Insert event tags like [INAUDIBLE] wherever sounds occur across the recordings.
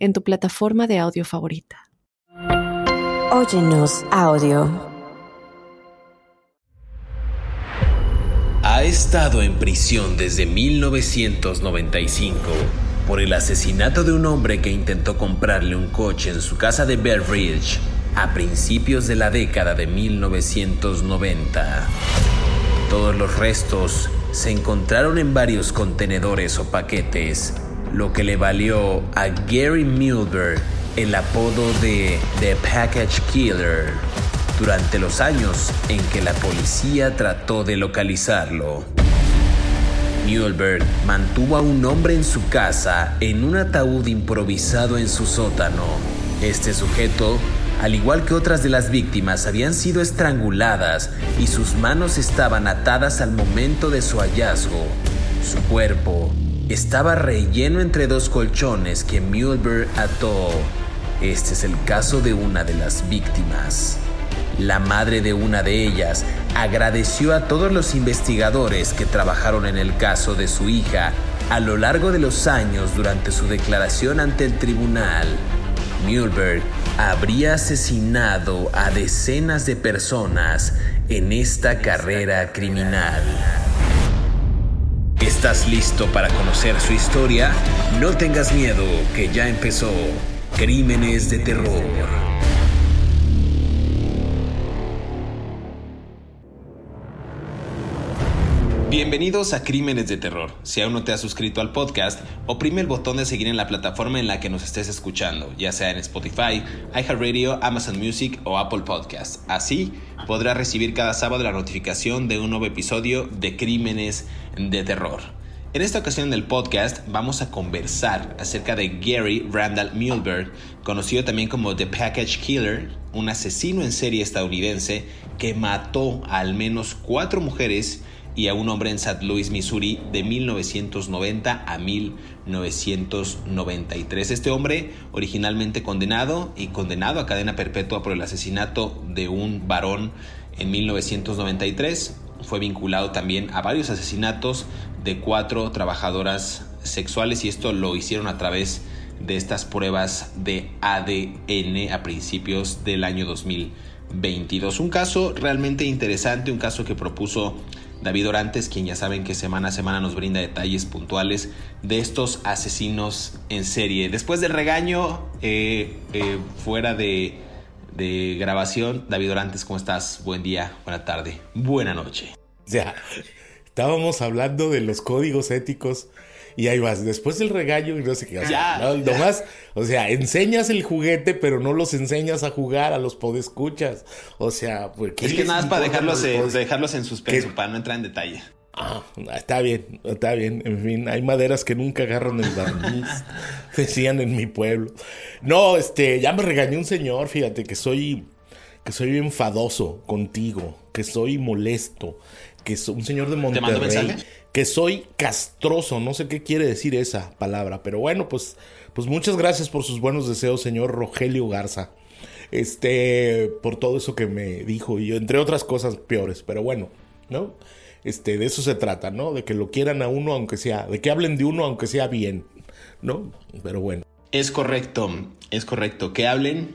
en tu plataforma de audio favorita. Óyenos audio. Ha estado en prisión desde 1995 por el asesinato de un hombre que intentó comprarle un coche en su casa de Bear Ridge a principios de la década de 1990. Todos los restos se encontraron en varios contenedores o paquetes lo que le valió a Gary Milberg el apodo de The Package Killer durante los años en que la policía trató de localizarlo. Muehlberg mantuvo a un hombre en su casa en un ataúd improvisado en su sótano. Este sujeto, al igual que otras de las víctimas, habían sido estranguladas y sus manos estaban atadas al momento de su hallazgo. Su cuerpo estaba relleno entre dos colchones que Muehlberg ató. Este es el caso de una de las víctimas. La madre de una de ellas agradeció a todos los investigadores que trabajaron en el caso de su hija a lo largo de los años durante su declaración ante el tribunal. Muehlberg habría asesinado a decenas de personas en esta carrera criminal. ¿Estás listo para conocer su historia? No tengas miedo, que ya empezó Crímenes de Terror. Bienvenidos a Crímenes de Terror. Si aún no te has suscrito al podcast, oprime el botón de seguir en la plataforma en la que nos estés escuchando, ya sea en Spotify, iHeartRadio, Amazon Music o Apple Podcasts. Así podrás recibir cada sábado la notificación de un nuevo episodio de Crímenes de Terror. En esta ocasión del podcast vamos a conversar acerca de Gary Randall Muehlberg, conocido también como The Package Killer, un asesino en serie estadounidense que mató a al menos cuatro mujeres y a un hombre en St. Louis, Missouri, de 1990 a 1993. Este hombre, originalmente condenado y condenado a cadena perpetua por el asesinato de un varón en 1993, fue vinculado también a varios asesinatos de cuatro trabajadoras sexuales y esto lo hicieron a través de estas pruebas de ADN a principios del año 2022. Un caso realmente interesante, un caso que propuso David Orantes, quien ya saben que semana a semana nos brinda detalles puntuales de estos asesinos en serie. Después del regaño, eh, eh, fuera de, de, grabación, David Orantes, ¿cómo estás? Buen día, buena tarde, buena noche. Ya, estábamos hablando de los códigos éticos y ahí vas, después del regaño y no sé qué. O sea, ya, no, nomás, o sea, enseñas el juguete, pero no los enseñas a jugar a los podescuchas. O sea, pues. Es que nada más para dejarlos, en, dejarlos en suspenso, para no entrar en detalle. Ah, está bien, está bien. En fin, hay maderas que nunca agarran el barniz. [LAUGHS] decían en mi pueblo. No, este, ya me regañó un señor, fíjate, que soy, que soy enfadoso contigo, que soy molesto, que soy un señor de Monterrey. ¿Te mando mensaje? que soy castroso, no sé qué quiere decir esa palabra, pero bueno, pues, pues muchas gracias por sus buenos deseos, señor Rogelio Garza. Este, por todo eso que me dijo y entre otras cosas peores, pero bueno, ¿no? Este, de eso se trata, ¿no? De que lo quieran a uno aunque sea, de que hablen de uno aunque sea bien, ¿no? Pero bueno. Es correcto, es correcto, que hablen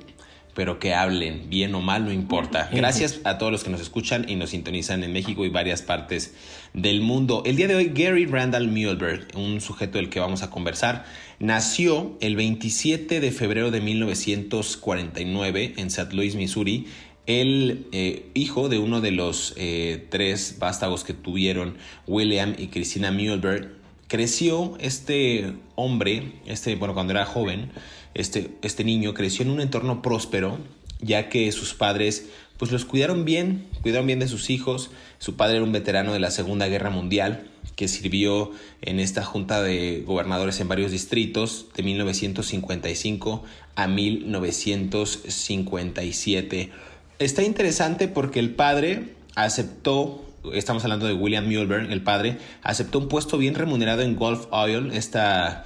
pero que hablen, bien o mal, no importa. Gracias a todos los que nos escuchan y nos sintonizan en México y varias partes del mundo. El día de hoy, Gary Randall Muehlberg, un sujeto del que vamos a conversar, nació el 27 de febrero de 1949 en St. Louis, Missouri. El eh, hijo de uno de los eh, tres vástagos que tuvieron, William y Christina Muehlberg, creció este hombre, este, bueno, cuando era joven, este, este niño creció en un entorno próspero ya que sus padres pues los cuidaron bien, cuidaron bien de sus hijos. Su padre era un veterano de la Segunda Guerra Mundial que sirvió en esta junta de gobernadores en varios distritos de 1955 a 1957. Está interesante porque el padre aceptó estamos hablando de William Mulberg, el padre, aceptó un puesto bien remunerado en Gulf Oil, esta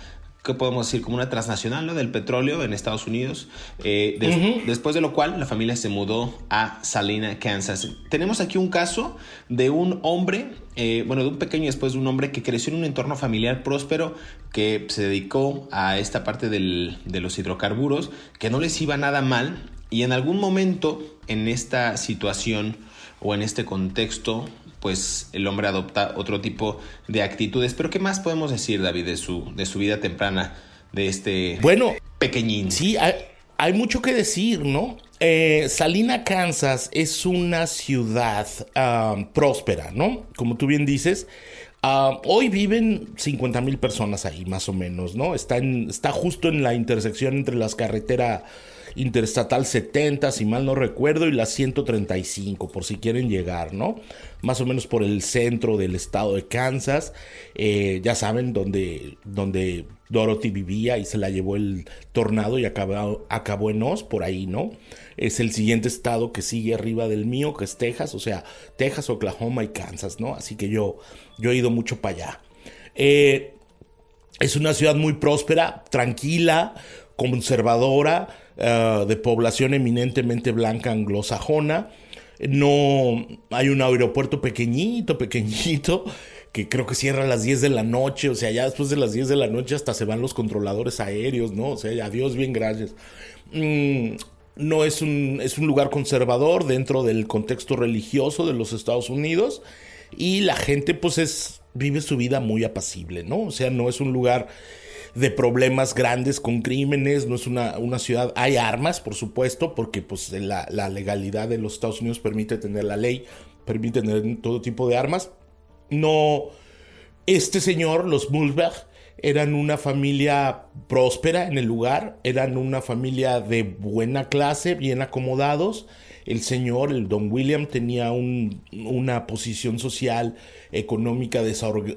¿qué podemos decir? Como una transnacional ¿no? del petróleo en Estados Unidos. Eh, después de lo cual, la familia se mudó a Salina, Kansas. Tenemos aquí un caso de un hombre, eh, bueno, de un pequeño después de un hombre que creció en un entorno familiar próspero, que se dedicó a esta parte del, de los hidrocarburos, que no les iba nada mal. Y en algún momento, en esta situación o en este contexto, pues el hombre adopta otro tipo de actitudes. Pero ¿qué más podemos decir, David, de su, de su vida temprana, de este bueno, pequeñín? Sí, hay, mucho que decir, ¿no? Eh, Salina, Kansas es una ciudad próspera, ¿no? Como tú bien dices. hoy viven 50 mil personas ahí, más o menos, ¿no? Está, en, está justo en la intersección entre las carreteras Interestatal 70, si mal no recuerdo, y la 135, por si quieren llegar, ¿no? Más o menos por el centro del estado de Kansas, eh, ya saben, donde, donde Dorothy vivía y se la llevó el tornado y acabó, acabó en Oz, por ahí, ¿no? Es el siguiente estado que sigue arriba del mío, que es Texas, o sea, Texas, Oklahoma y Kansas, ¿no? Así que yo, yo he ido mucho para allá. Eh, es una ciudad muy próspera, tranquila, conservadora, eh, de población eminentemente blanca anglosajona. No hay un aeropuerto pequeñito, pequeñito, que creo que cierra a las 10 de la noche. O sea, ya después de las 10 de la noche hasta se van los controladores aéreos, ¿no? O sea, adiós, bien, gracias. Mm, no es un, es un lugar conservador dentro del contexto religioso de los Estados Unidos. Y la gente, pues, es, vive su vida muy apacible, ¿no? O sea, no es un lugar de problemas grandes con crímenes, no es una, una ciudad, hay armas, por supuesto, porque pues la, la, legalidad de los Estados Unidos permite tener la ley, permite tener todo tipo de armas. No, este señor, los Mulberg, eran una familia próspera en el lugar, eran una familia de buena clase, bien acomodados. El señor, el don William, tenía un, una posición social económica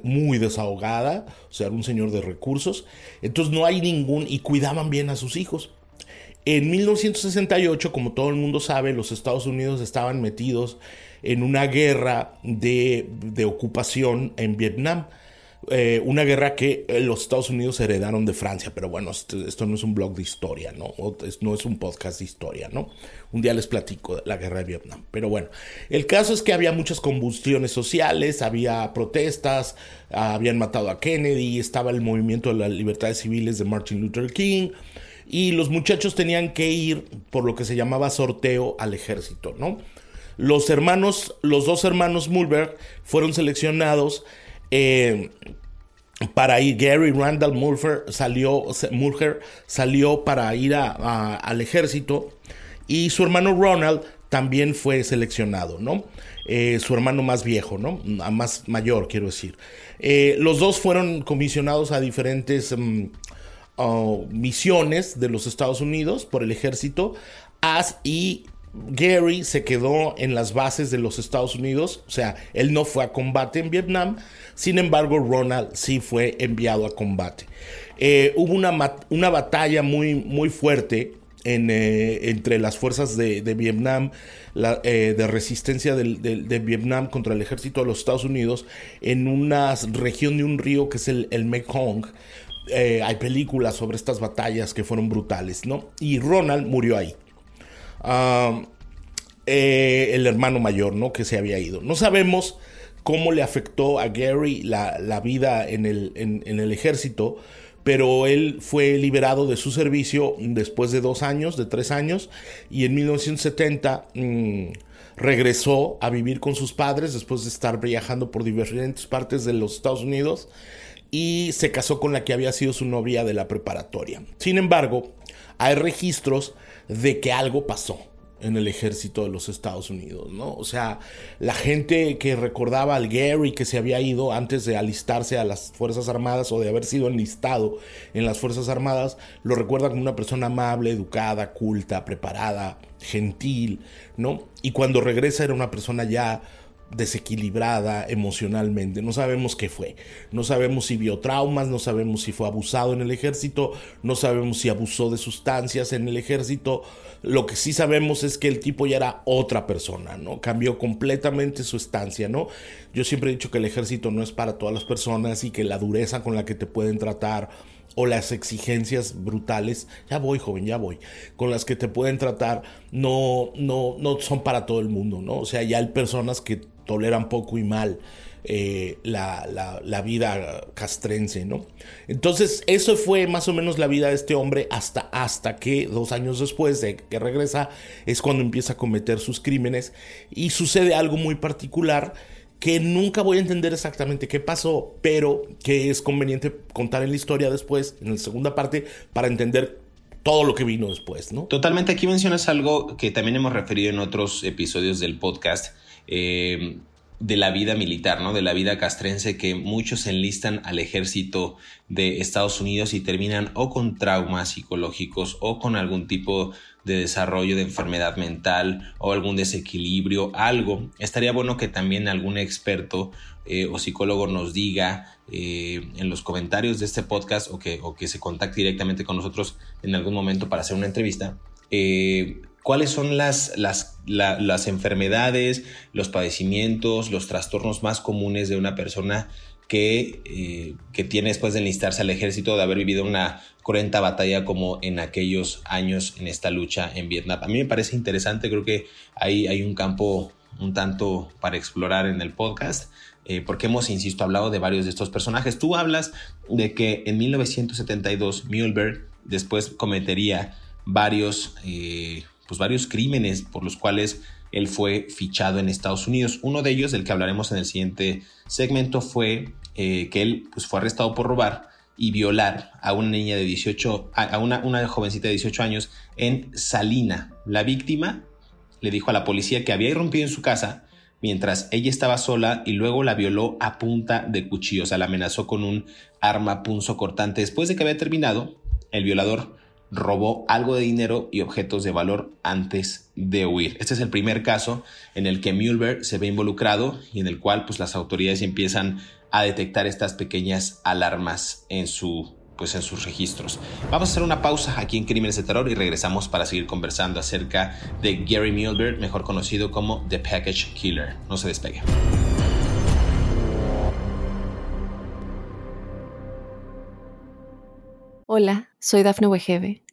muy desahogada, o sea, era un señor de recursos. Entonces no hay ningún, y cuidaban bien a sus hijos. En 1968, como todo el mundo sabe, los Estados Unidos estaban metidos en una guerra de, de ocupación en Vietnam. Eh, una guerra que eh, los Estados Unidos heredaron de Francia, pero bueno, esto, no es un blog de historia, ¿no? no es un podcast de historia, ¿no? Un día les platico de la guerra de Vietnam. Pero bueno, el caso es que había muchas combustiones sociales, había protestas, habían matado a Kennedy, estaba el movimiento de las libertades civiles de Martin Luther King, y los muchachos tenían que ir por lo que se llamaba sorteo al ejército, ¿no? Los hermanos, los dos hermanos Mulberg fueron seleccionados eh, para ir, Gary Randall Mulher salió, salió para ir al ejército y su hermano Ronald también fue seleccionado, ¿no? Eh, su hermano más viejo, ¿no? Más mayor, quiero decir. Eh, los dos fueron comisionados a diferentes mm, oh, misiones de los Estados Unidos por el ejército as, y Gary se quedó en las bases de los Estados Unidos, o sea, él no fue a combate en Vietnam, sin embargo, Ronald sí fue enviado a combate. Eh, hubo una, una, batalla muy, muy fuerte eh, entre las fuerzas de, Vietnam, eh, de resistencia de, Vietnam contra el ejército de los Estados Unidos, en una región de un río que es el, Mekong. hay películas sobre estas batallas que fueron brutales, ¿no? Y Ronald murió ahí. El hermano mayor, ¿no? Que se había ido. No sabemos cómo le afectó a Gary la, vida en el, en, el, ejército, pero él fue liberado de su servicio después de dos años, de tres años, y en 1970 mm, regresó a vivir con sus padres después de estar viajando por diferentes partes de los Estados Unidos y se casó con la que había sido su novia de la preparatoria. Sin embargo, hay registros de que algo pasó en el ejército de los Estados Unidos, ¿no? O sea, la gente que recordaba al Gary que se había ido antes de alistarse a las Fuerzas Armadas o de haber sido enlistado en las Fuerzas Armadas, lo recuerda como una persona amable, educada, culta, preparada, gentil, ¿no? Y cuando regresa era una persona ya desequilibrada emocionalmente. No sabemos qué fue. No sabemos si vio traumas, no sabemos si fue abusado en el ejército, no sabemos si abusó de sustancias en el ejército. Lo que sí sabemos es que el tipo ya era otra persona, ¿no? Cambió completamente su estancia, ¿no? Yo siempre he dicho que el ejército no es para todas las personas y que la dureza con la que te pueden tratar o las exigencias brutales, ya voy joven, ya voy, con las que te pueden tratar, no, no, no son para todo el mundo, ¿no? O sea, ya hay personas que toleran poco y mal eh, la, vida castrense, ¿no? Entonces, eso fue más o menos la vida de este hombre hasta, hasta que dos años después de que regresa es cuando empieza a cometer sus crímenes y sucede algo muy particular que nunca voy a entender exactamente qué pasó, pero que es conveniente contar en la historia después, en la segunda parte, para entender todo lo que vino después, ¿no? Totalmente, aquí mencionas algo que también hemos referido en otros episodios del podcast, eh, de la vida militar, ¿no? De la vida castrense que muchos se enlistan al ejército de Estados Unidos y terminan o con traumas psicológicos o con algún tipo de desarrollo de enfermedad mental o algún desequilibrio, algo. Estaría bueno que también algún experto eh, o psicólogo nos diga eh, en los comentarios de este podcast o que, o que se contacte directamente con nosotros en algún momento para hacer una entrevista. Cuáles son las, las, las enfermedades, los padecimientos, los trastornos más comunes de una persona que, eh, que, tiene después de enlistarse al ejército, de haber vivido una cruenta batalla como en aquellos años en esta lucha en Vietnam. A mí me parece interesante, creo que ahí hay un campo un tanto para explorar en el podcast, eh, porque hemos, insisto, hablado de varios de estos personajes. Tú hablas de que en 1972 Mühlberg después cometería varios eh, pues, varios crímenes por los cuales él fue fichado en Estados Unidos. Uno de ellos, del que hablaremos en el siguiente segmento, fue eh, que él pues, fue arrestado por robar y violar a una niña de 18, a una, jovencita de 18 años en Salina. La víctima le dijo a la policía que había irrumpido en su casa mientras ella estaba sola y luego la violó a punta de cuchillo, o sea, la amenazó con un arma punzo cortante. Después de que había terminado, el violador robó algo de dinero y objetos de valor antes de huir. Este es el primer caso en el que Mühlberg se ve involucrado y en el cual pues, las autoridades empiezan a detectar estas pequeñas alarmas en su pues en sus registros. Vamos a hacer una pausa aquí en Crímenes de Terror y regresamos para seguir conversando acerca de Gary Mühlberg, mejor conocido como The Package Killer. No se despegue. Hola, soy Dafne Wegebe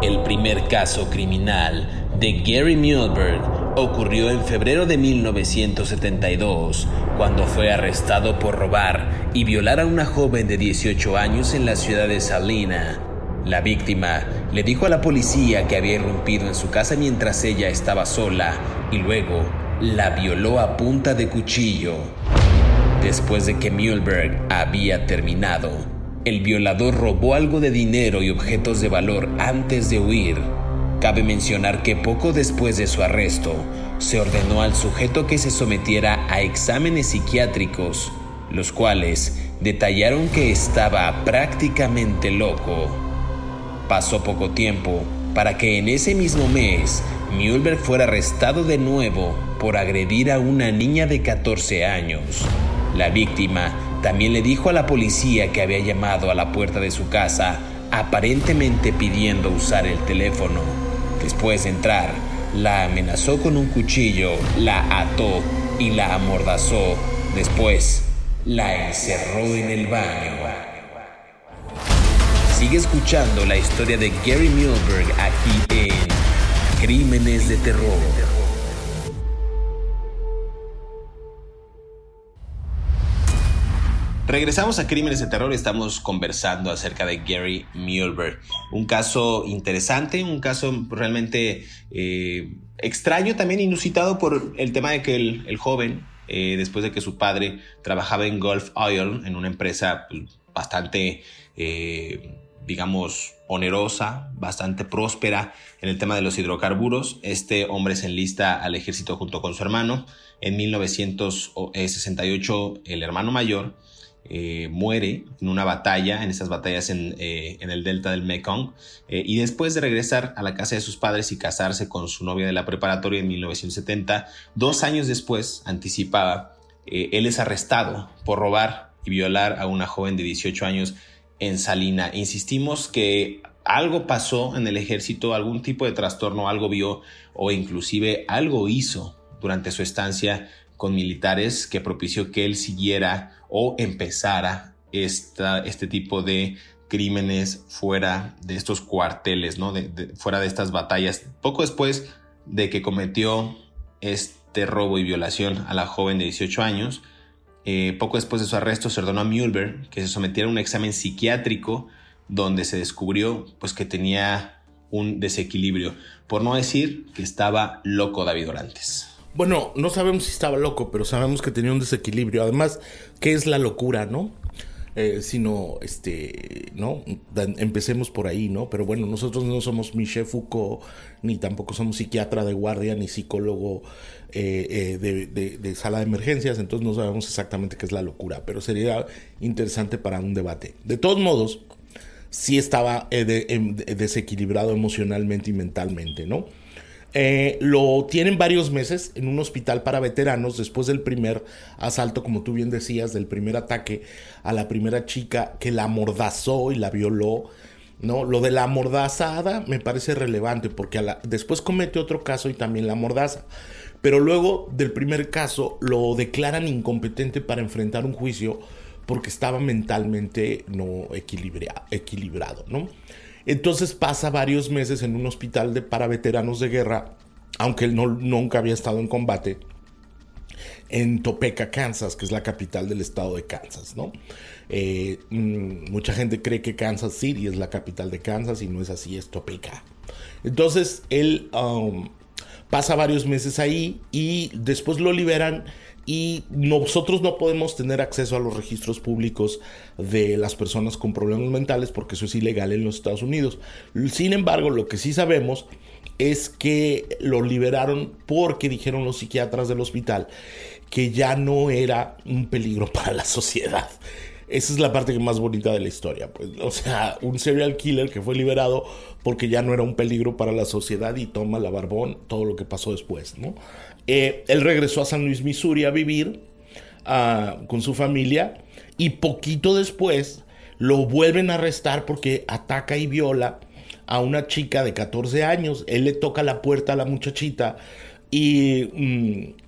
El primer caso criminal de Gary Mühlberg ocurrió en febrero de 1972, cuando fue arrestado por robar y violar a una joven de 18 años en la ciudad de Salina. La víctima le dijo a la policía que había irrumpido en su casa mientras ella estaba sola y luego la violó a punta de cuchillo. Después de que Mühlberg había terminado, el violador robó algo de dinero y objetos de valor antes de huir. Cabe mencionar que poco después de su arresto, se ordenó al sujeto que se sometiera a exámenes psiquiátricos, los cuales detallaron que estaba prácticamente loco. Pasó poco tiempo para que en ese mismo mes Mühlberg fuera arrestado de nuevo por agredir a una niña de 14 años. La víctima también le dijo a la policía que había llamado a la puerta de su casa aparentemente pidiendo usar el teléfono. Después de entrar, la amenazó con un cuchillo, la ató y la amordazó. Después, la encerró en el baño. Sigue escuchando la historia de Gary Milberg aquí en Crímenes de terror. Regresamos a Crímenes de Terror estamos conversando acerca de Gary Mueller. Un caso interesante, un caso realmente eh, extraño, también inusitado por el tema de que el, joven, eh, después de que su padre trabajaba en Gulf Oil, en una empresa pues, bastante, eh, digamos, onerosa, bastante próspera en el tema de los hidrocarburos. Este hombre se enlista al ejército junto con su hermano. En 1968, el hermano mayor eh, muere en una batalla, en esas batallas en, eh, el delta del Mekong, eh, y después de regresar a la casa de sus padres y casarse con su novia de la preparatoria en 1970, dos años después, anticipaba, él es arrestado por robar y violar a una joven de 18 años en Salina. Insistimos que algo pasó en el ejército, algún tipo de trastorno, algo vio o inclusive algo hizo durante su estancia con militares que propició que él siguiera o empezara esta, este tipo de crímenes fuera de estos cuarteles, ¿no? fuera de estas batallas. Poco después de que cometió este robo y violación a la joven de 18 años, eh, poco después de su arresto se ordenó a Mühlberg que se sometiera a un examen psiquiátrico donde se descubrió pues, que tenía un desequilibrio, por no decir que estaba loco David Orantes. Bueno, no sabemos si estaba loco, pero sabemos que tenía un desequilibrio. Además, ¿qué es la locura, no? Eh, sino, este, ¿no? Empecemos por ahí, ¿no? Pero bueno, nosotros no somos Michel Foucault, ni tampoco somos psiquiatra de guardia, ni psicólogo eh, eh, de, sala de emergencias, entonces no sabemos exactamente qué es la locura, pero sería interesante para un debate. De todos modos, sí estaba em, desequilibrado emocionalmente y mentalmente, ¿no? Eh, lo tienen varios meses en un hospital para veteranos después del primer asalto, como tú bien decías, del primer ataque a la primera chica que la amordazó y la violó. ¿no? Lo de la amordazada me parece relevante porque después comete otro caso y también la amordaza. Pero luego del primer caso lo declaran incompetente para enfrentar un juicio porque estaba mentalmente no equilibrado, ¿no? Entonces pasa varios meses en un hospital de, para veteranos de guerra, aunque él no, nunca había estado en combate, en Topeka, Kansas, que es la capital del estado de Kansas, ¿no? Eh, mm, mucha gente cree que Kansas City es la capital de Kansas y no es así, es Topeka. Entonces él um, pasa varios meses ahí y después lo liberan y nosotros no podemos tener acceso a los registros públicos de las personas con problemas mentales porque eso es ilegal en los Estados Unidos. Sin embargo, lo que sí sabemos es que lo liberaron porque dijeron los psiquiatras del hospital que ya no era un peligro [LAUGHS] para la sociedad. Esa es la parte más bonita de la historia. Pues, o sea, un serial killer que fue liberado porque ya no era un peligro para la sociedad y toma la barbón todo lo que pasó después, ¿no? Eh, él regresó a San Luis, Missouri a vivir ah, con su familia y poquito después lo vuelven a arrestar porque ataca y viola a una chica de 14 años. Él le toca la puerta a la muchachita y mm,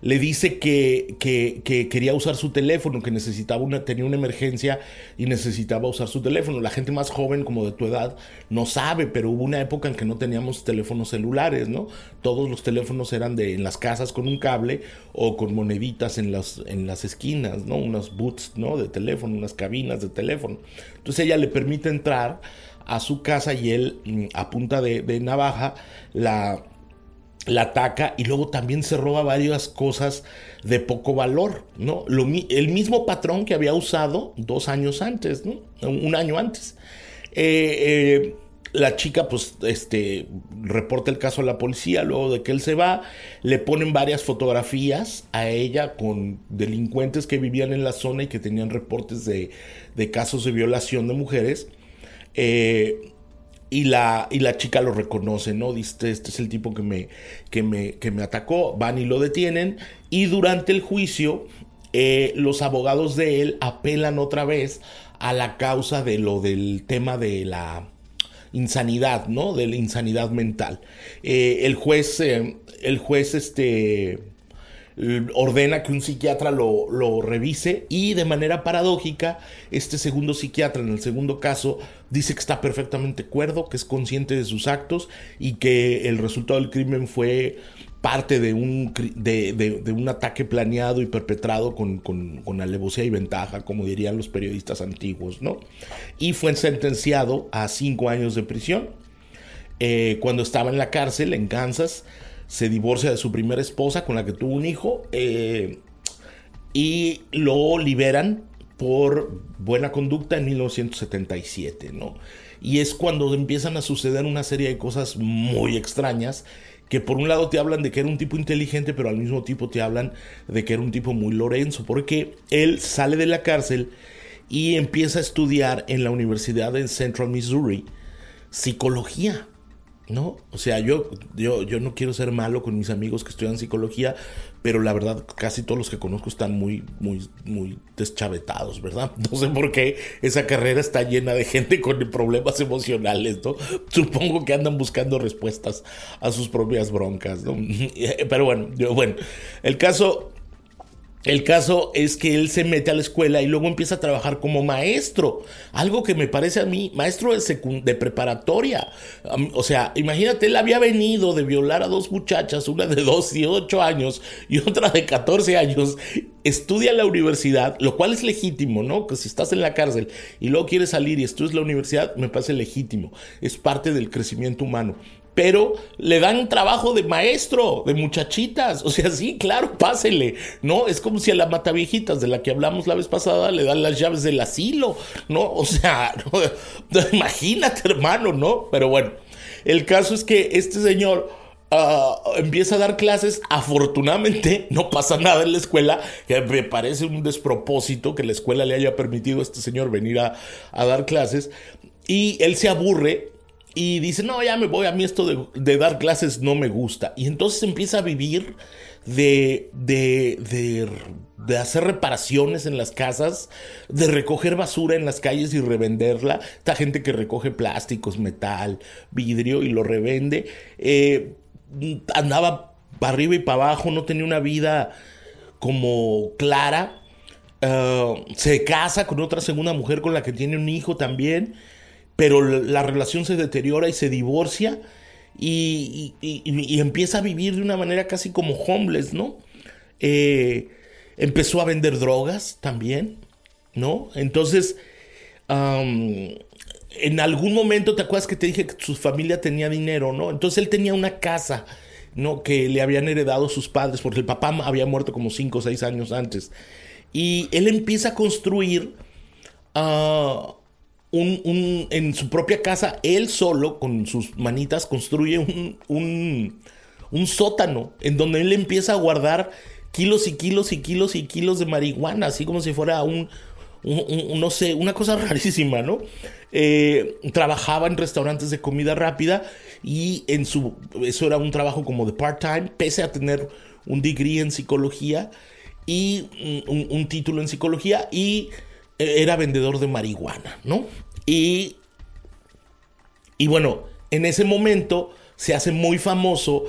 le dice que, quería usar su teléfono, que necesitaba una, tenía una emergencia y necesitaba usar su teléfono. La gente más joven, como de tu edad, no sabe, pero hubo una época en que no teníamos teléfonos celulares, ¿no? Todos los teléfonos eran de en las casas con un cable o con moneditas en las, en las esquinas, ¿no? Unas boots, ¿no? De teléfono, unas cabinas de teléfono. Entonces ella le permite entrar a su casa y él, mm, a punta de navaja, la la ataca y luego también se roba varias cosas de poco valor, ¿no? Lo, el mismo patrón que había usado dos años antes, ¿no? Un año antes. Eh, eh, la chica, pues, este, reporta el caso a la policía, luego de que él se va, le ponen varias fotografías a ella con delincuentes que vivían en la zona y que tenían reportes de, de casos de violación de mujeres. Eh, y la, y la chica lo reconoce, ¿no? Dice, este es el tipo que me, que me, que me atacó, van y lo detienen, y durante el juicio eh, los abogados de él apelan otra vez a la causa de lo del tema de la insanidad, ¿no? De la insanidad mental. Eh, el juez, eh, el juez, este ordena que un psiquiatra lo, lo, revise y de manera paradójica, este segundo psiquiatra en el segundo caso dice que está perfectamente cuerdo, que es consciente de sus actos y que el resultado del crimen fue parte de un, de, un ataque planeado y perpetrado con, con, alevosía y ventaja, como dirían los periodistas antiguos, ¿no? Y fue sentenciado a cinco años de prisión. Eh, cuando estaba en la cárcel en Kansas, se divorcia de su primera esposa con la que tuvo un hijo eh, y lo liberan por buena conducta en 1977, ¿no? Y es cuando empiezan a suceder una serie de cosas muy extrañas que por un lado te hablan de que era un tipo inteligente, pero al mismo tiempo te hablan de que era un tipo muy Lorenzo, porque él sale de la cárcel y empieza a estudiar en la Universidad de Central Missouri psicología. ¿No? O sea, yo, yo, yo no quiero ser malo con mis amigos que estudian psicología, pero la verdad casi todos los que conozco están muy, muy, muy deschavetados, ¿verdad? [LAUGHS] No sé por qué esa carrera está llena de gente con problemas emocionales, ¿no? [LAUGHS] Supongo que andan buscando respuestas a sus propias broncas, ¿no? [LAUGHS] Pero bueno, yo, bueno, el caso el caso es que él se mete a la escuela y luego empieza a trabajar como maestro. Algo que me parece a mí, maestro de, de preparatoria. o sea, imagínate, él había venido de violar a dos muchachas, una de 2 y 8 años y otra de 14 años. Estudia la universidad, lo cual es legítimo, ¿no? Que si estás en la cárcel y luego quieres salir y estudias la universidad, me parece legítimo. Es parte del crecimiento humano pero le dan trabajo de maestro, de muchachitas. O sea, [LAUGHS] sí, claro, pásele. No, es como si a la mataviejitas de la que hablamos la vez pasada le dan las llaves del asilo, ¿no? O sea, [LAUGHS] [LAUGHS] imagínate, hermano, ¿no? Pero bueno, el caso es que este señor. Ah, empieza a dar clases. Afortunadamente, no pasa nada en la escuela, que me parece un despropósito que la escuela le haya permitido a este señor venir a dar clases. Y él se aburre y dice, no, ya me voy, a mí esto de, dar clases no me gusta. Y entonces empieza a vivir de, de, de, hacer reparaciones en las casas, de recoger basura en las calles y revenderla. Esta gente que recoge plásticos, metal, vidrio y lo revende. Eh, andaba para arriba y para abajo, no tenía una vida como clara. Eh, se casa con otra segunda mujer con la que tiene un hijo también pero la relación se deteriora y se divorcia y, empieza a vivir de una manera casi como homeless, ¿no? Eh, empezó a vender drogas también, ¿no? Entonces, en algún momento, ¿te acuerdas que te dije que su familia tenía dinero, ¿no? Entonces él tenía una casa, ¿no? Que le habían heredado sus padres, porque el papá había muerto como 5 o 6 años antes. Y él empieza a construir... Uh, un, en su propia casa, él solo, con sus manitas, construye un, un, sótano en donde él empieza a guardar kilos y kilos y kilos y kilos de marihuana, así como si fuera un, no sé, una cosa [LAUGHS] rarísima, ¿no? Eh, trabajaba en restaurantes de comida rápida y en su, eso era un trabajo como de part-time, pese a tener un degree en psicología y un título en psicología y era vendedor de marihuana, ¿no? Y, y bueno, en ese momento se hace muy famoso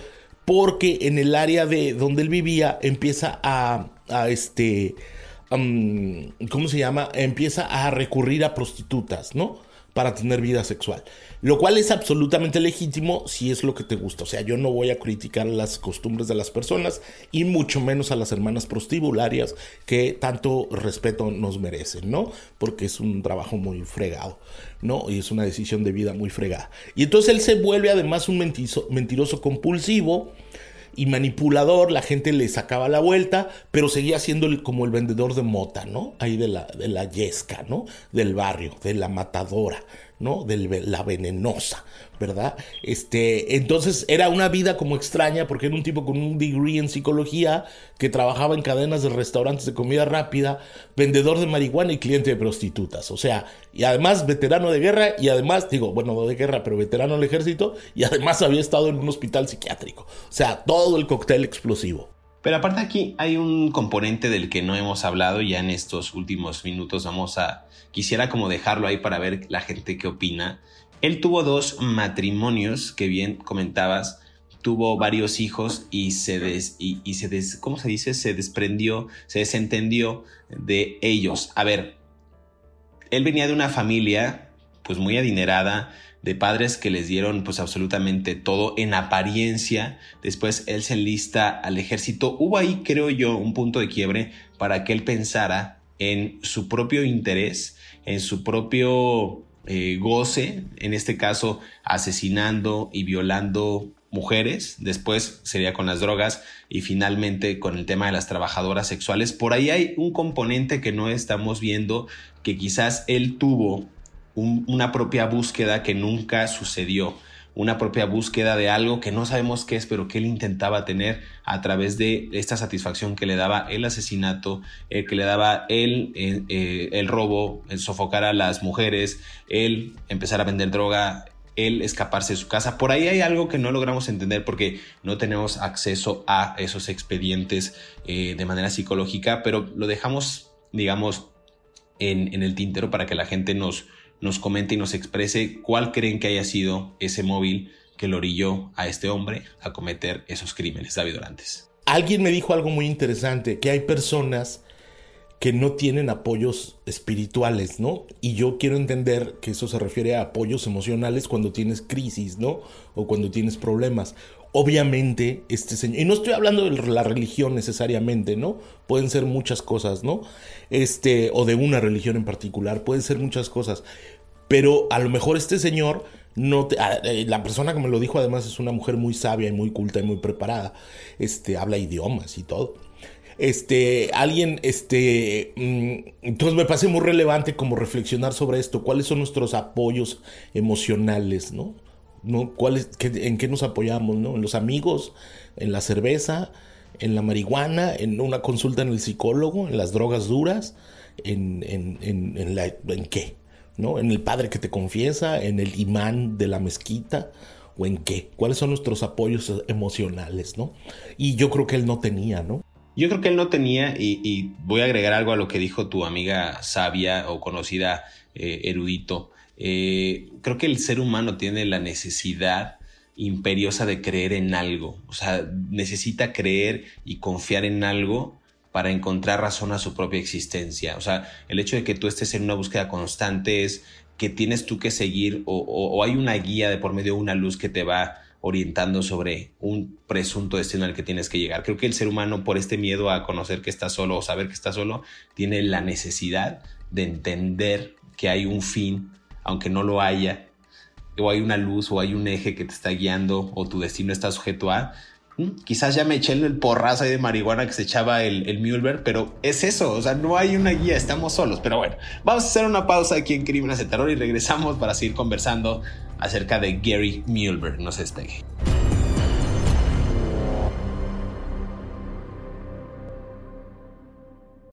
porque en el área de donde él vivía empieza a, a este, ¿cómo se llama? Empieza a recurrir a prostitutas, ¿no? Para tener vida sexual. Lo cual es absolutamente legítimo si es lo que te gusta. O sea, yo no voy a criticar las costumbres de las personas y mucho menos a las hermanas prostibularias que tanto respeto nos merecen, ¿no? Porque es un trabajo muy fregado, ¿no? Y es una decisión de vida muy fregada. Y entonces él se vuelve además un mentiroso compulsivo y manipulador, la gente le sacaba la vuelta, pero seguía siendo como el vendedor de mota, ¿no? Ahí de la, de la yesca, ¿no? Del barrio, de la matadora, ¿no? De la venenosa, ¿verdad? Este, entonces era una vida como extraña porque era un tipo con un degree en psicología que trabajaba en cadenas de restaurantes de comida rápida, vendedor de marihuana y cliente de prostitutas. O sea, y además veterano de guerra y además, digo, bueno, no de guerra, pero veterano del ejército y además había estado en un hospital psiquiátrico. O sea, todo el cóctel explosivo. Pero aparte aquí hay un componente del que no hemos hablado ya en estos últimos minutos vamos a... Quisiera como dejarlo ahí para ver la gente qué opina. Él tuvo dos matrimonios que bien comentabas, tuvo varios hijos y se des, y, se des, ¿cómo se dice? Se desprendió, se desentendió de ellos. A ver, él venía de una familia pues muy adinerada, de padres que les dieron pues absolutamente todo en apariencia. Después él se enlista al ejército. Hubo ahí, creo yo, un punto de quiebre para que él pensara en su propio interés, en su propio eh, goce, en este caso asesinando y violando mujeres, después sería con las drogas y finalmente con el tema de las trabajadoras sexuales. Por ahí hay un componente que no estamos viendo, que quizás él tuvo una propia búsqueda que nunca sucedió, una propia búsqueda de algo que no sabemos qué es, pero que él intentaba tener a través de esta satisfacción que le daba el asesinato, eh, que le daba el, eh, eh, el robo, el sofocar a las mujeres, el empezar a vender droga, el escaparse de su casa. Por ahí hay algo que no logramos entender porque no tenemos acceso a esos expedientes de manera psicológica, pero lo dejamos, digamos, en, en, el tintero para que la gente nos, nos comente y nos exprese cuál creen que haya sido ese móvil que lo orilló a este hombre a cometer esos crímenes, David Dorantes. Alguien me dijo algo muy interesante, que hay personas que no tienen apoyos espirituales, ¿no? Y yo quiero entender que eso se refiere a apoyos emocionales cuando tienes crisis, ¿no? O cuando tienes problemas. Obviamente, este señor, y no estoy hablando de la religión necesariamente, ¿no? Pueden ser muchas cosas, ¿no? Este, o de una religión en particular, pueden ser muchas cosas. Pero a lo mejor este señor no eh, la persona que me lo dijo además es una mujer muy sabia y muy culta y muy preparada. Este, habla idiomas y todo. Este, alguien, este, mm, entonces me parece muy relevante como reflexionar sobre esto, cuáles son nuestros apoyos emocionales, ¿no? ¿No? ¿En qué nos apoyamos? ¿no? ¿En los amigos? ¿En la cerveza? ¿En la marihuana? ¿En una consulta en el psicólogo? ¿En las drogas duras? ¿En, en, la, en qué? ¿no? ¿En el padre que te confiesa? ¿En el imán de la mezquita? ¿O en qué? ¿Cuáles son nuestros apoyos emocionales? ¿no? Y yo creo que él no tenía, ¿no? Yo creo que él no tenía, y, voy a agregar algo a lo que dijo tu amiga sabia o conocida eh, erudito. Eh, creo que el ser humano tiene la necesidad imperiosa de creer en algo, o sea, necesita creer y confiar en algo para encontrar razón a su propia existencia. O sea, el hecho de que tú estés en una búsqueda constante es que tienes tú que seguir o, hay una guía de por medio de una luz que te va orientando sobre un presunto destino al que tienes que llegar. Creo que el ser humano, por este miedo a conocer que está solo o saber que está solo, tiene la necesidad de entender que hay un fin aunque no lo haya, o hay una luz o hay un eje que te está guiando o tu destino está sujeto a, mm, quizás ya me eché el porrazo de marihuana que se echaba el, el pero es eso, o sea, no hay una guía, estamos solos. Pero bueno, vamos a hacer una pausa aquí en Crímenes de Terror y regresamos para seguir conversando acerca de Gary Muehlberg. No se despegue.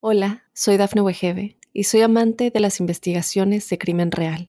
Hola, soy Dafne Wegebe y soy amante de las investigaciones de crimen real.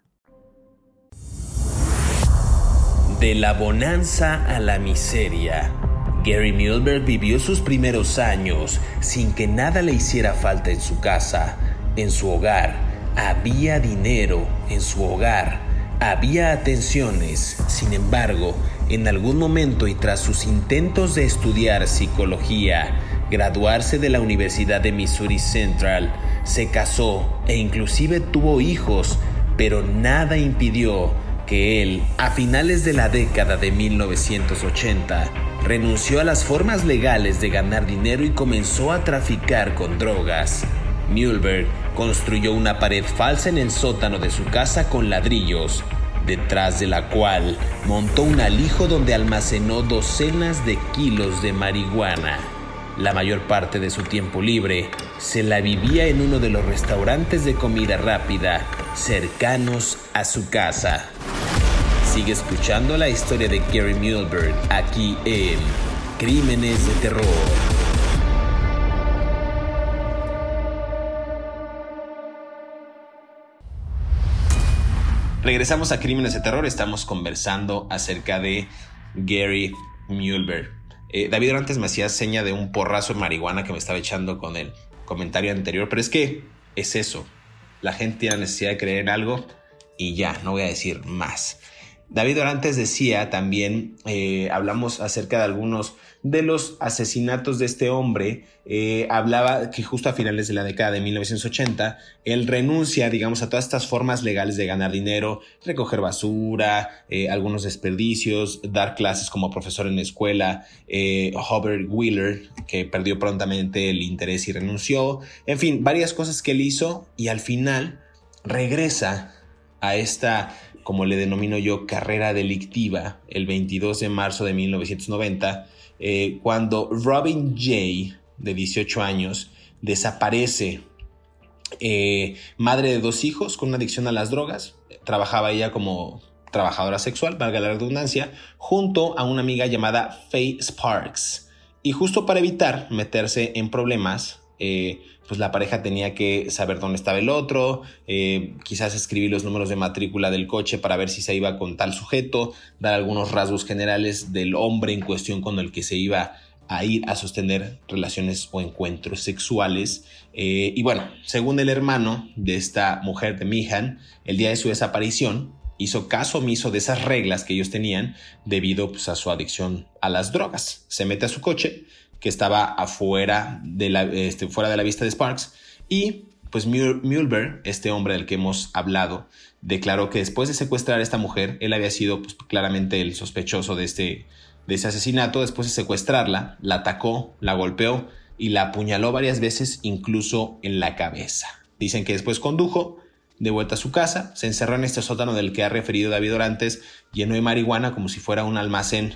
De la bonanza a la miseria. Gary Muehlberg vivió sus primeros años sin que nada le hiciera falta en su casa, en su hogar. Había dinero en su hogar. Había atenciones. Sin embargo, en algún momento y tras sus intentos de estudiar psicología, graduarse de la Universidad de Missouri Central, se casó e inclusive tuvo hijos, pero nada impidió que él, a finales de la década de 1980, renunció a las formas legales de ganar dinero y comenzó a traficar con drogas. Muehlberg construyó una pared falsa en el sótano de su casa con ladrillos, detrás de la cual montó un alijo donde almacenó docenas de kilos de marihuana. La mayor parte de su tiempo libre se la vivía en uno de los restaurantes de comida rápida cercanos a su casa. Sigue escuchando la historia de Gary Muehlberg aquí en Crímenes de Terror. Regresamos a Crímenes de Terror. Estamos conversando acerca de Gary Muehlberg. Eh, David antes me hacía seña de un porrazo de marihuana que me estaba echando con el comentario anterior, pero es que es eso. La gente tiene la necesidad de creer en algo y ya, no voy a decir más. David Orantes decía también, eh, hablamos acerca de algunos de los asesinatos de este hombre, eh, hablaba que justo a finales de la década de 1980, él renuncia, digamos, a todas estas formas legales de ganar dinero, recoger basura, eh, algunos desperdicios, dar clases como profesor en la escuela, Hubert Wheeler, que perdió prontamente el interés y renunció, en fin, varias cosas que él hizo y al final regresa a esta como le denomino yo, carrera delictiva, el 22 de marzo de 1990, eh, cuando Robin Jay, de 18 años, desaparece, eh, madre de dos hijos con una adicción a las drogas, trabajaba ella como trabajadora sexual, valga la redundancia, junto a una amiga llamada Faye Sparks. Y justo para evitar meterse en problemas, eh, pues la pareja tenía que saber dónde estaba el otro, eh, quizás escribir los números de matrícula del coche para ver si se iba con tal sujeto, dar algunos rasgos generales del hombre en cuestión con el que se iba a ir a sostener relaciones o encuentros sexuales. Eh, y bueno, según el hermano de esta mujer de Mihan, el día de su desaparición, hizo caso omiso de esas reglas que ellos tenían debido pues, a su adicción a las drogas. Se mete a su coche, que estaba afuera de la, este, fuera de la vista de Sparks. Y pues Mulber, este hombre del que hemos hablado, declaró que después de secuestrar a esta mujer, él había sido pues, claramente el sospechoso de este, de ese asesinato. Después de secuestrarla, la atacó, la golpeó y la apuñaló varias veces, incluso en la cabeza. Dicen que después condujo de vuelta a su casa, se encerró en este sótano del que ha referido David Orantes, lleno de marihuana como si fuera un almacén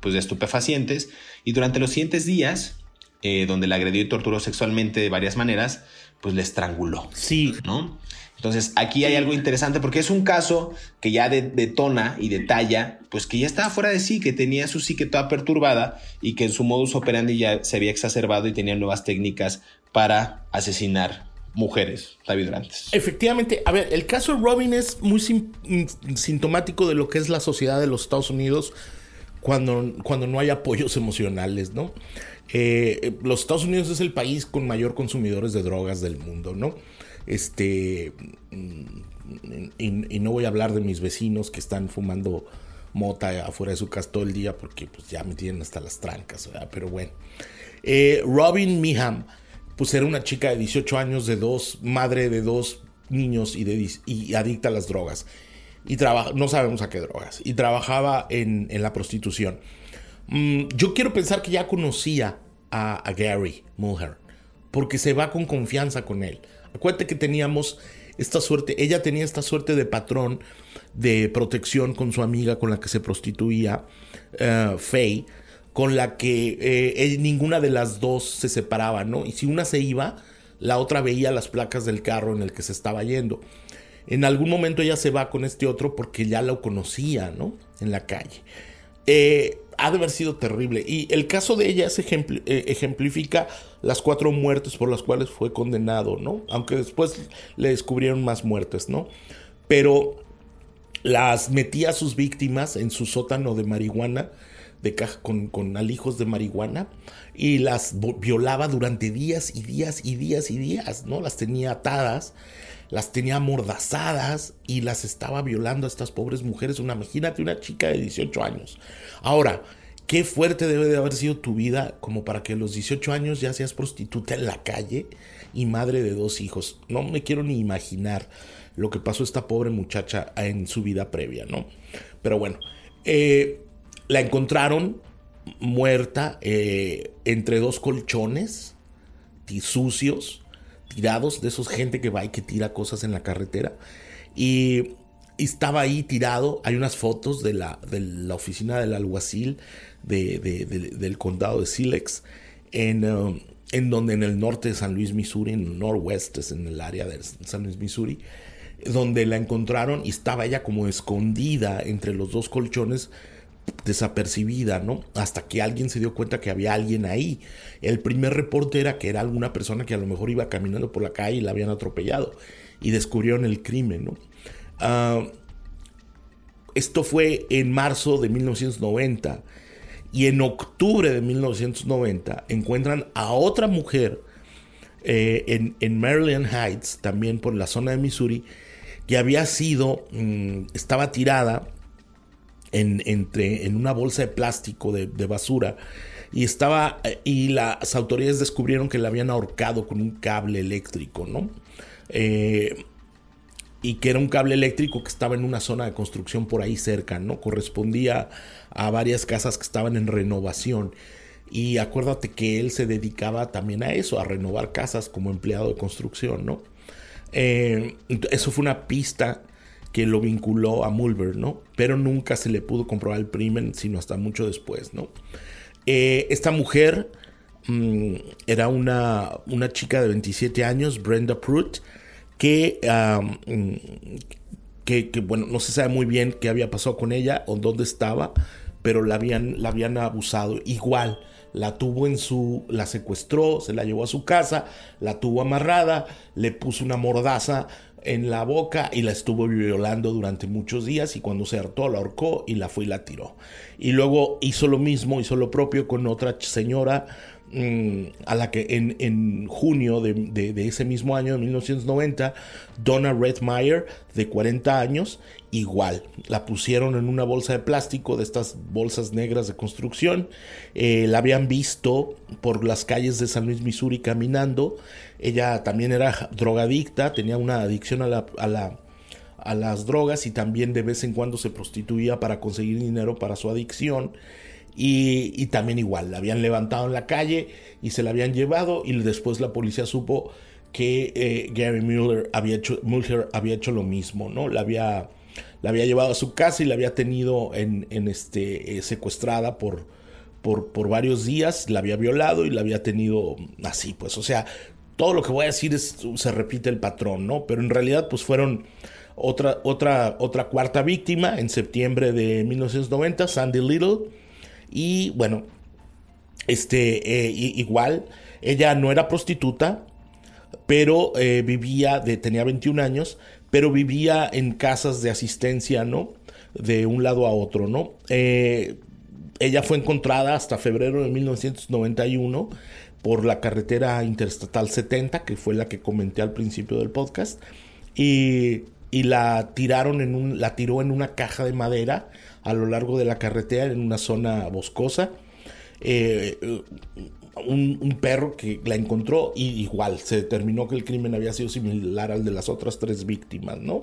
pues, de estupefacientes y durante los siguientes días, eh, donde la agredió y torturó sexualmente de varias maneras, pues le estranguló. Sí. ¿No? Entonces aquí hay algo interesante porque es un caso que ya detona y detalla, pues que ya estaba fuera de sí, que tenía su psique toda perturbada y que en su modus operandi ya se había exacerbado y tenía nuevas técnicas para asesinar mujeres, David Efectivamente, a ver, el caso de Robin es muy sintomático de lo que es la sociedad de los Estados Unidos cuando, cuando no hay apoyos emocionales, ¿no? Eh, los Estados Unidos es el país con mayor consumidores de drogas del mundo, ¿no? Este. Y, no voy a hablar de mis vecinos que están fumando mota afuera de su casa todo el día porque pues ya me tienen hasta las trancas, ¿verdad? Pero bueno. Eh, Robin Miham, pues era una chica de 18 años, de dos, madre de dos niños y, de, y adicta a las drogas y no sabemos a qué drogas, y trabajaba en, la prostitución. Mm, yo quiero pensar que ya conocía a, Gary Mulher, porque se va con confianza con él. Acuérdate que teníamos esta suerte, ella tenía esta suerte de patrón de protección con su amiga con la que se prostituía, uh, Faye, con la que eh, ninguna de las dos se separaba, ¿no? Y si una se iba, la otra veía las placas del carro en el que se estaba yendo. En algún momento ella se va con este otro porque ya lo conocía, ¿no? En la calle. Eh, ha de haber sido terrible. Y el caso de ella eh, ejemplifica las cuatro muertes por las cuales fue condenado, ¿no? Aunque después le descubrieron más muertes, ¿no? Pero las metía a sus víctimas en su sótano de marihuana, de caja con, con alijos de marihuana, y las violaba durante días y días y días y días, ¿no? Las tenía atadas las tenía amordazadas y las estaba violando a estas pobres mujeres. Una, imagínate una chica de 18 años. Ahora, qué fuerte debe de haber sido tu vida como para que a los 18 años ya seas prostituta en la calle y madre de dos hijos. No me quiero ni imaginar lo que pasó a esta pobre muchacha en su vida previa, ¿no? Pero bueno, eh, la encontraron muerta eh, entre dos colchones sucios tirados, de esos gente que va y que tira cosas en la carretera. Y, estaba ahí tirado. Hay unas fotos de la, de la oficina del alguacil de, del condado de Silex, en, um, en donde en el norte de San Luis, Missouri, en el noroeste, en el área de San Luis, Missouri, donde la encontraron y estaba ella como escondida entre los dos colchones desapercibida, ¿no? Hasta que alguien se dio cuenta que había alguien ahí. El primer reporte era que era alguna persona que a lo mejor iba caminando por la calle y la habían atropellado y descubrieron el crimen, ¿no? Ah, esto fue en marzo de 1990 y en octubre de 1990 encuentran a otra mujer eh, en, en, Maryland Heights, también por la zona de Missouri, que había sido, mm, estaba tirada en, entre, en una bolsa de plástico de, basura y estaba y las autoridades descubrieron que la habían ahorcado con un cable eléctrico, ¿no? Eh, y que era un cable eléctrico que estaba en una zona de construcción por ahí cerca, ¿no? Correspondía a varias casas que estaban en renovación. Y acuérdate que él se dedicaba también a eso, a renovar casas como empleado de construcción, ¿no? Eh, eso fue una pista que lo vinculó a Mulver, ¿no? Pero nunca se le pudo comprobar el crimen, sino hasta mucho después, ¿no? Eh, esta mujer mm, era una, una, chica de 27 años, Brenda Pruitt, que, mm, que, que, bueno, no se sabe muy bien qué había pasado con ella o dónde estaba, pero la habían, la habían abusado. Igual, la tuvo en su, la secuestró, se la llevó a su casa, la tuvo amarrada, le puso una mordaza en la boca y la estuvo violando durante muchos días y cuando se hartó la ahorcó y la fue y la tiró. Y luego hizo lo mismo, hizo lo propio con otra señora mm, a la que en, en junio de, de, ese mismo año, de 1990, Donna Redmeyer, de 40 años, igual. La pusieron en una bolsa de plástico, de estas bolsas negras de construcción. Eh, la habían visto por las calles de San Luis, Missouri, caminando. Ella también era drogadicta, tenía una adicción a, la, a, la, a las drogas y también de vez en cuando se prostituía para conseguir dinero para su adicción. Y, también igual, la habían levantado en la calle y se la habían llevado y después la policía supo que eh, Gary Mueller había, hecho, Mueller había hecho lo mismo, ¿no? La había la había llevado a su casa y la había tenido en, este, eh, secuestrada por, por, por, varios días, la había violado y la había tenido así, pues, o sea, todo lo que voy a decir es, se repite el patrón, ¿no? Pero en realidad, pues fueron otra, otra, otra cuarta víctima en septiembre de 1990, Sandy Little, y bueno, este, eh, igual, ella no era prostituta, pero eh, vivía, de, tenía 21 años, pero vivía en casas de asistencia, ¿no? De un lado a otro, ¿no? Eh, ella fue encontrada hasta febrero de 1991 por la carretera interestatal 70, que fue la que comenté al principio del podcast, y, y la tiraron en un, la tiró en una caja de madera a lo largo de la carretera en una zona boscosa. Eh, un, perro que la encontró y igual se determinó que el crimen había sido similar al de las otras tres víctimas, ¿no?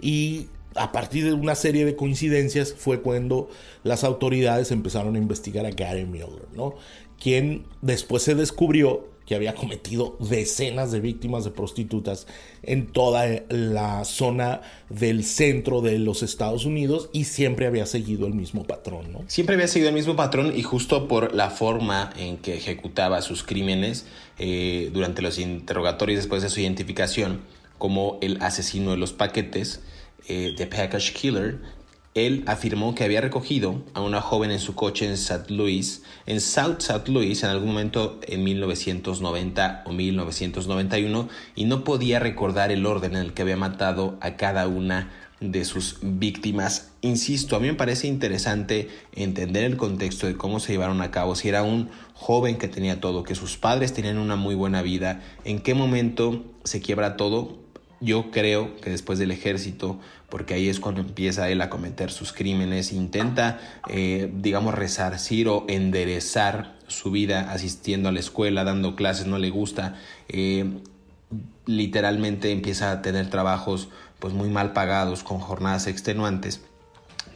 Y a partir de una serie de coincidencias fue cuando las autoridades empezaron a investigar a Gary Miller, ¿no? Quien después se descubrió que había cometido decenas de víctimas de prostitutas en toda la zona del centro de los Estados Unidos y siempre había seguido el mismo patrón, ¿no? Siempre había seguido el mismo patrón y justo por la forma en que ejecutaba sus crímenes eh, durante los interrogatorios después de su identificación como el asesino de los paquetes, eh, The Package Killer, él afirmó que había recogido a una joven en su coche en St. Louis, en South St. Louis, en algún momento en 1990 o 1991, y no podía recordar el orden en el que había matado a cada una de sus víctimas. Insisto, a mí me parece interesante entender el contexto de cómo se llevaron a cabo, si era un joven que tenía todo, que sus padres tenían una muy buena vida, en qué momento se quiebra todo. Yo creo que después del ejército porque ahí es cuando empieza él a cometer sus crímenes, intenta, eh, digamos, resarcir o enderezar su vida asistiendo a la escuela, dando clases, no le gusta, eh, literalmente empieza a tener trabajos pues muy mal pagados, con jornadas extenuantes,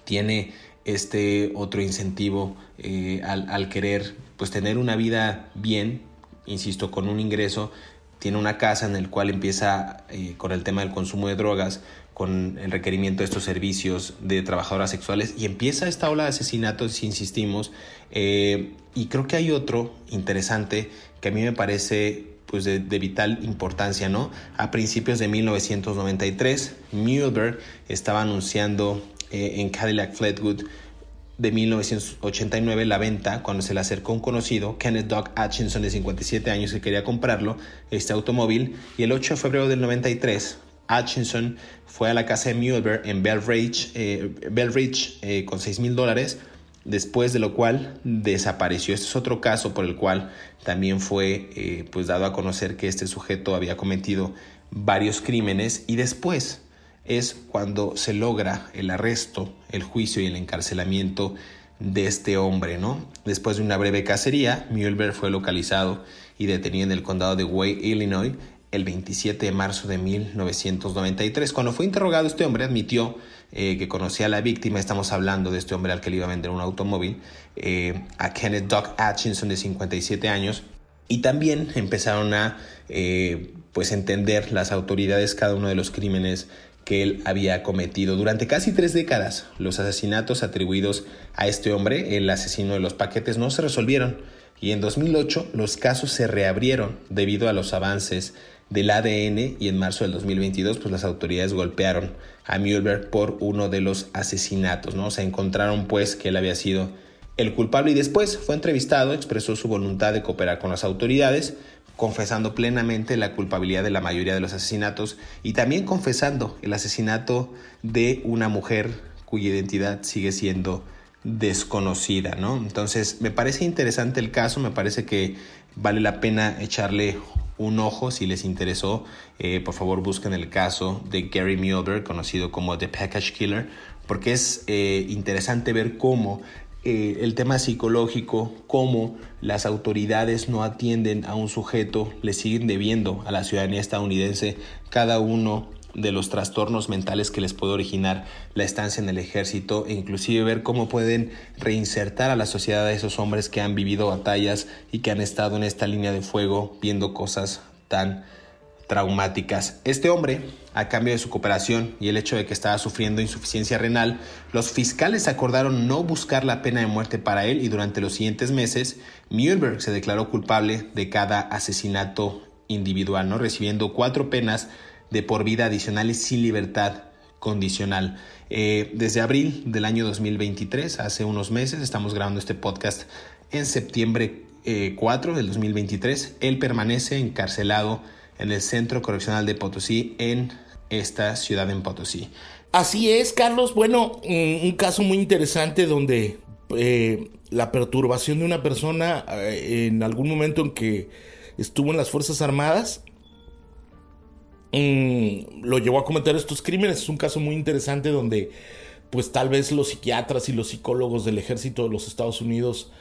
tiene este otro incentivo eh, al, querer pues tener una vida bien, insisto, con un ingreso, tiene una casa en el cual empieza con el tema del consumo de drogas, con el requerimiento de estos servicios de trabajadoras sexuales y empieza esta ola de asesinatos, si insistimos, eh, y creo que hay otro interesante que a mí me parece pues de, vital importancia, ¿no? A principios de 1993, Mueller estaba anunciando eh, en Cadillac Flatwood de 1989 la venta cuando se le acercó un conocido, Kenneth Doug Atchison de 57 años que quería comprarlo, este automóvil, y el 8 de febrero del 93 Atchison fue a la casa de Mueller en Bell Ridge, eh, eh, con 6 mil dólares, después de lo cual desapareció. Este es otro caso por el cual también fue eh, pues dado a conocer que este sujeto había cometido varios crímenes y después es cuando se logra el arresto, el juicio y el encarcelamiento de este hombre, ¿no? Después de una breve cacería, Mueller fue localizado y detenido en el condado de Wayne, Illinois, el 27 de marzo de 1993. Cuando fue interrogado, este hombre admitió eh, que conocía a la víctima, estamos hablando de este hombre al que le iba a vender un automóvil, eh, a Kenneth Doc Atchison de 57 años, y también empezaron a eh, pues entender las autoridades cada uno de los crímenes que él había cometido. Durante casi tres décadas, los asesinatos atribuidos a este hombre, el asesino de los paquetes, no se resolvieron y en 2008 los casos se reabrieron debido a los avances del ADN y en marzo del 2022 pues las autoridades golpearon a Mühlberg por uno de los asesinatos, ¿no? Se encontraron pues que él había sido el culpable y después fue entrevistado, expresó su voluntad de cooperar con las autoridades, confesando plenamente la culpabilidad de la mayoría de los asesinatos y también confesando el asesinato de una mujer cuya identidad sigue siendo desconocida, ¿no? Entonces, me parece interesante el caso, me parece que vale la pena echarle un ojo si les interesó. Eh, por favor, busquen el caso de Gary Mueller, conocido como The Package Killer, porque es eh, interesante ver cómo eh, el tema psicológico, cómo las autoridades no atienden a un sujeto, le siguen debiendo a la ciudadanía estadounidense cada uno de los trastornos mentales que les puede originar la estancia en el ejército e inclusive ver cómo pueden reinsertar a la sociedad a esos hombres que han vivido batallas y que han estado en esta línea de fuego viendo cosas tan traumáticas. Este hombre, a cambio de su cooperación y el hecho de que estaba sufriendo insuficiencia renal, los fiscales acordaron no buscar la pena de muerte para él y durante los siguientes meses, Mühlberg se declaró culpable de cada asesinato individual, ¿no? recibiendo cuatro penas de por vida adicionales sin libertad condicional. Eh, desde abril del año 2023, hace unos meses, estamos grabando este podcast en septiembre 4 eh, del 2023, él permanece encarcelado en el Centro Correccional de Potosí en esta ciudad en Potosí. Así es, Carlos. Bueno, un caso muy interesante donde eh, la perturbación de una persona eh, en algún momento en que estuvo en las Fuerzas Armadas mm, lo llevó a cometer estos crímenes. Es un caso muy interesante donde pues tal vez los psiquiatras y los psicólogos del ejército de los Estados Unidos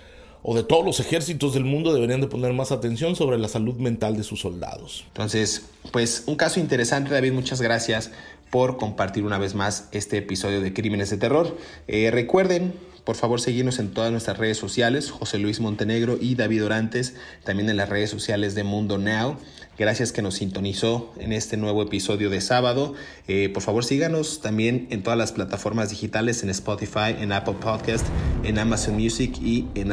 o de todos los ejércitos del mundo deberían de poner más atención sobre la salud mental de sus soldados. Entonces, pues un caso interesante, David, muchas gracias por compartir una vez más este episodio de Crímenes de Terror. Eh, recuerden por favor, seguirnos en todas nuestras redes sociales, José Luis Montenegro y David Orantes, también en las redes sociales de Mundo Now. Gracias que nos sintonizó en este nuevo episodio de sábado. Eh, por favor, síganos también en todas las plataformas digitales, en Spotify, en Apple Podcast, en Amazon Music y en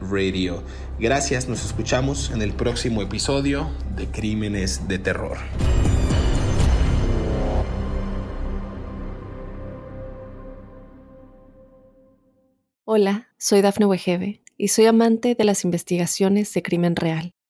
Radio. Gracias, nos escuchamos en el próximo episodio de Crímenes de Terror. Hola, soy Dafne Wegebe y soy amante de las investigaciones de crimen real.